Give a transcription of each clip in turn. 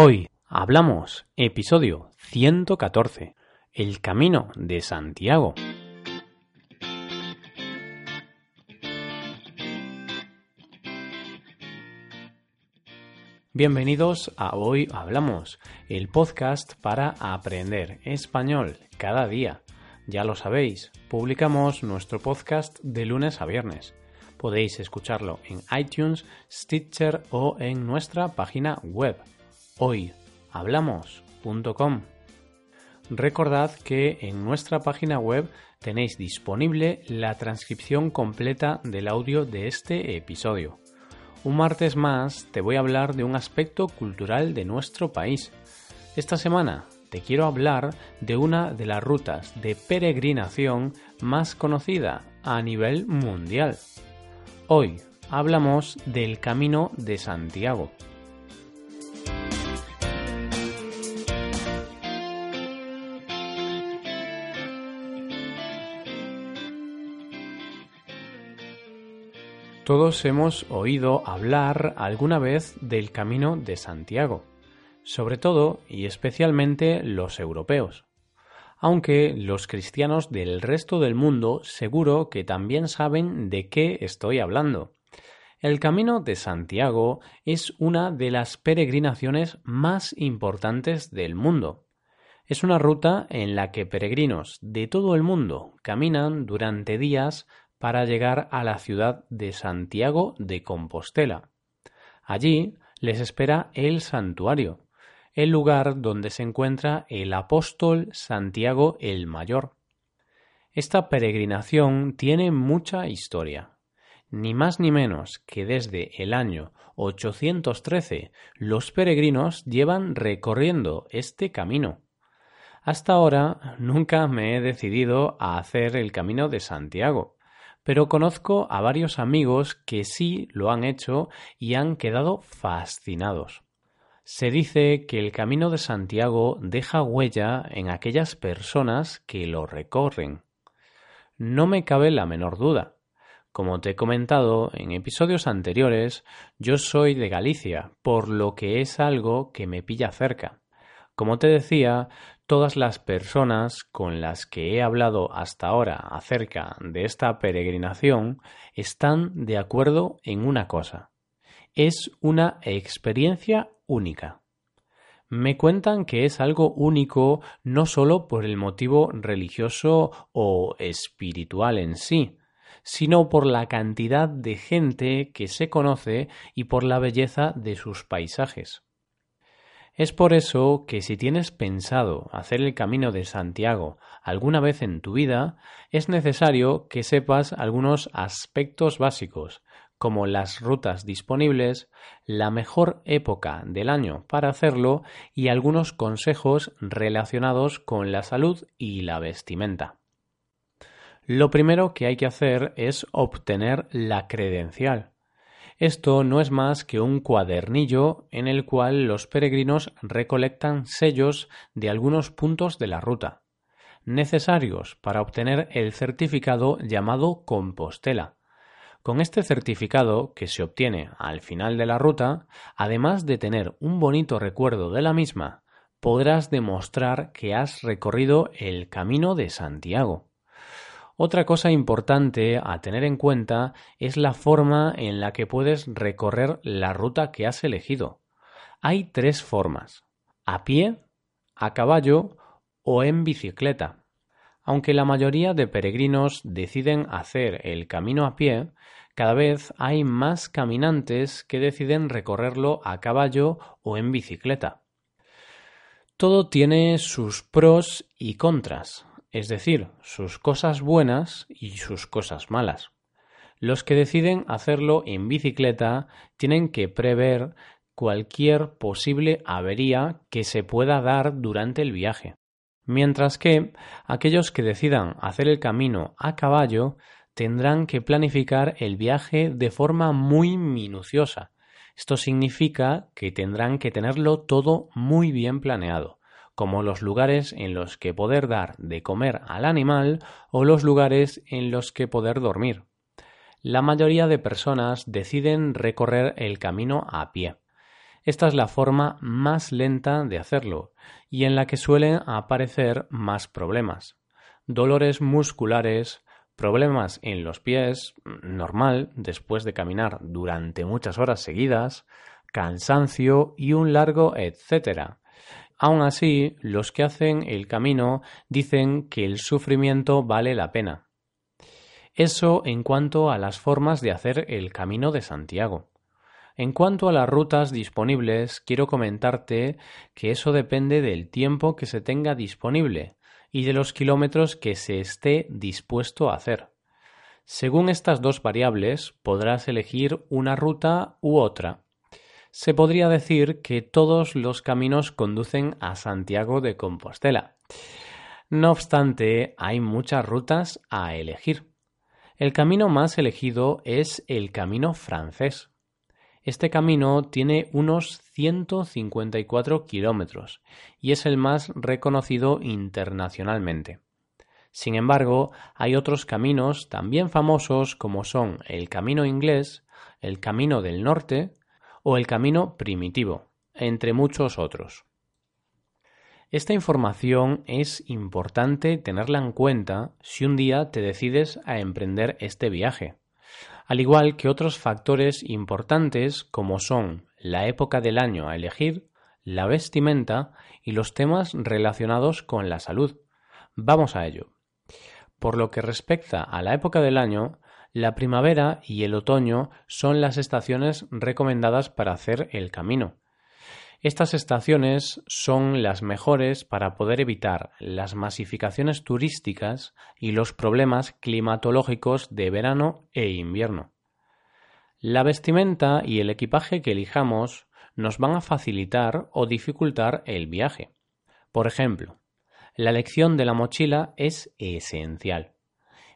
Hoy hablamos episodio 114, El Camino de Santiago. Bienvenidos a Hoy Hablamos, el podcast para aprender español cada día. Ya lo sabéis, publicamos nuestro podcast de lunes a viernes. Podéis escucharlo en iTunes, Stitcher o en nuestra página web hoyhablamos.com. Recordad que en nuestra página web tenéis disponible la transcripción completa del audio de este episodio. Un martes más te voy a hablar de un aspecto cultural de nuestro país. Esta semana te quiero hablar de una de las rutas de peregrinación más conocida a nivel mundial. Hoy hablamos del Camino de Santiago. Todos hemos oído hablar alguna vez del Camino de Santiago, sobre todo y especialmente los europeos. Aunque los cristianos del resto del mundo seguro que también saben de qué estoy hablando. El Camino de Santiago es una de las peregrinaciones más importantes del mundo. Es una ruta en la que peregrinos de todo el mundo caminan durante días para llegar a la ciudad de Santiago de Compostela. Allí les espera el santuario, el lugar donde se encuentra el apóstol Santiago el Mayor. Esta peregrinación tiene mucha historia. Ni más ni menos que desde el año 813 los peregrinos llevan recorriendo este camino. Hasta ahora nunca me he decidido a hacer el camino de Santiago, pero conozco a varios amigos que sí lo han hecho y han quedado fascinados. Se dice que el Camino de Santiago deja huella en aquellas personas que lo recorren. No me cabe la menor duda. Como te he comentado en episodios anteriores, yo soy de Galicia, por lo que es algo que me pilla cerca. Como te decía, todas las personas con las que he hablado hasta ahora acerca de esta peregrinación están de acuerdo en una cosa. Es una experiencia única. Me cuentan que es algo único no solo por el motivo religioso o espiritual en sí, sino por la cantidad de gente que se conoce y por la belleza de sus paisajes. Es por eso que si tienes pensado hacer el camino de Santiago alguna vez en tu vida, es necesario que sepas algunos aspectos básicos, como las rutas disponibles, la mejor época del año para hacerlo y algunos consejos relacionados con la salud y la vestimenta. Lo primero que hay que hacer es obtener la credencial. Esto no es más que un cuadernillo en el cual los peregrinos recolectan sellos de algunos puntos de la ruta, necesarios para obtener el certificado llamado Compostela. Con este certificado, que se obtiene al final de la ruta, además de tener un bonito recuerdo de la misma, podrás demostrar que has recorrido el camino de Santiago. Otra cosa importante a tener en cuenta es la forma en la que puedes recorrer la ruta que has elegido. Hay tres formas, a pie, a caballo o en bicicleta. Aunque la mayoría de peregrinos deciden hacer el camino a pie, cada vez hay más caminantes que deciden recorrerlo a caballo o en bicicleta. Todo tiene sus pros y contras es decir, sus cosas buenas y sus cosas malas. Los que deciden hacerlo en bicicleta tienen que prever cualquier posible avería que se pueda dar durante el viaje, mientras que aquellos que decidan hacer el camino a caballo tendrán que planificar el viaje de forma muy minuciosa. Esto significa que tendrán que tenerlo todo muy bien planeado como los lugares en los que poder dar de comer al animal o los lugares en los que poder dormir. La mayoría de personas deciden recorrer el camino a pie. Esta es la forma más lenta de hacerlo y en la que suelen aparecer más problemas. Dolores musculares, problemas en los pies, normal, después de caminar durante muchas horas seguidas, cansancio y un largo etcétera. Aun así, los que hacen el camino dicen que el sufrimiento vale la pena. Eso en cuanto a las formas de hacer el camino de Santiago. En cuanto a las rutas disponibles, quiero comentarte que eso depende del tiempo que se tenga disponible y de los kilómetros que se esté dispuesto a hacer. Según estas dos variables, podrás elegir una ruta u otra. Se podría decir que todos los caminos conducen a Santiago de Compostela. No obstante, hay muchas rutas a elegir. El camino más elegido es el camino francés. Este camino tiene unos 154 kilómetros y es el más reconocido internacionalmente. Sin embargo, hay otros caminos también famosos como son el Camino Inglés, el Camino del Norte o el Camino Primitivo, entre muchos otros. Esta información es importante tenerla en cuenta si un día te decides a emprender este viaje al igual que otros factores importantes como son la época del año a elegir, la vestimenta y los temas relacionados con la salud. Vamos a ello. Por lo que respecta a la época del año, la primavera y el otoño son las estaciones recomendadas para hacer el camino. Estas estaciones son las mejores para poder evitar las masificaciones turísticas y los problemas climatológicos de verano e invierno. La vestimenta y el equipaje que elijamos nos van a facilitar o dificultar el viaje. Por ejemplo, la elección de la mochila es esencial.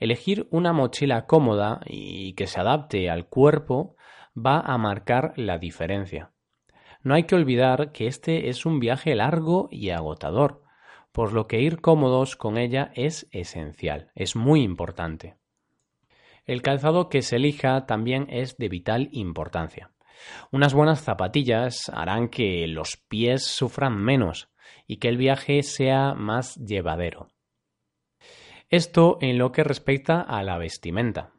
Elegir una mochila cómoda y que se adapte al cuerpo va a marcar la diferencia. No hay que olvidar que este es un viaje largo y agotador, por lo que ir cómodos con ella es esencial, es muy importante. El calzado que se elija también es de vital importancia. Unas buenas zapatillas harán que los pies sufran menos y que el viaje sea más llevadero. Esto en lo que respecta a la vestimenta.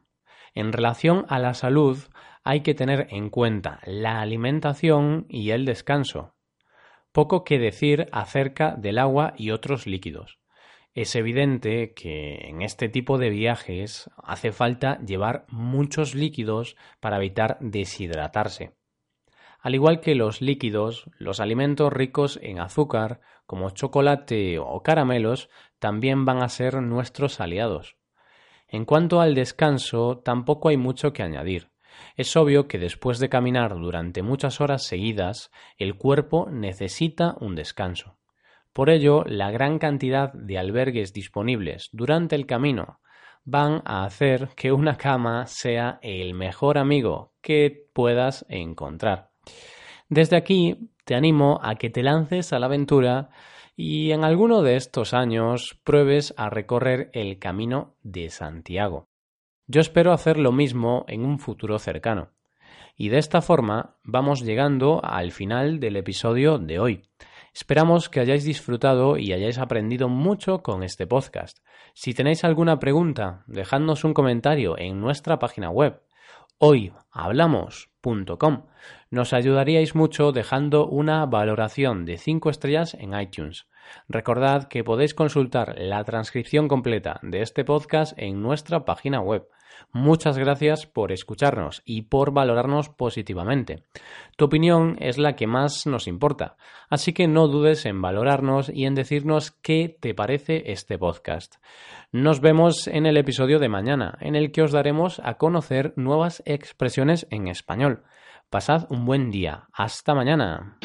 En relación a la salud, hay que tener en cuenta la alimentación y el descanso. Poco que decir acerca del agua y otros líquidos. Es evidente que en este tipo de viajes hace falta llevar muchos líquidos para evitar deshidratarse. Al igual que los líquidos, los alimentos ricos en azúcar, como chocolate o caramelos, también van a ser nuestros aliados. En cuanto al descanso, tampoco hay mucho que añadir. Es obvio que después de caminar durante muchas horas seguidas, el cuerpo necesita un descanso. Por ello, la gran cantidad de albergues disponibles durante el camino van a hacer que una cama sea el mejor amigo que puedas encontrar. Desde aquí te animo a que te lances a la aventura y en alguno de estos años pruebes a recorrer el camino de Santiago. Yo espero hacer lo mismo en un futuro cercano. Y de esta forma vamos llegando al final del episodio de hoy. Esperamos que hayáis disfrutado y hayáis aprendido mucho con este podcast. Si tenéis alguna pregunta, dejadnos un comentario en nuestra página web Nos ayudaríais mucho dejando una valoración de 5 estrellas en iTunes. Recordad que podéis consultar la transcripción completa de este podcast en nuestra página web Muchas gracias por escucharnos y por valorarnos positivamente. Tu opinión es la que más nos importa, así que no dudes en valorarnos y en decirnos qué te parece este podcast. Nos vemos en el episodio de mañana, en el que os daremos a conocer nuevas expresiones en español. Pasad un buen día. Hasta mañana.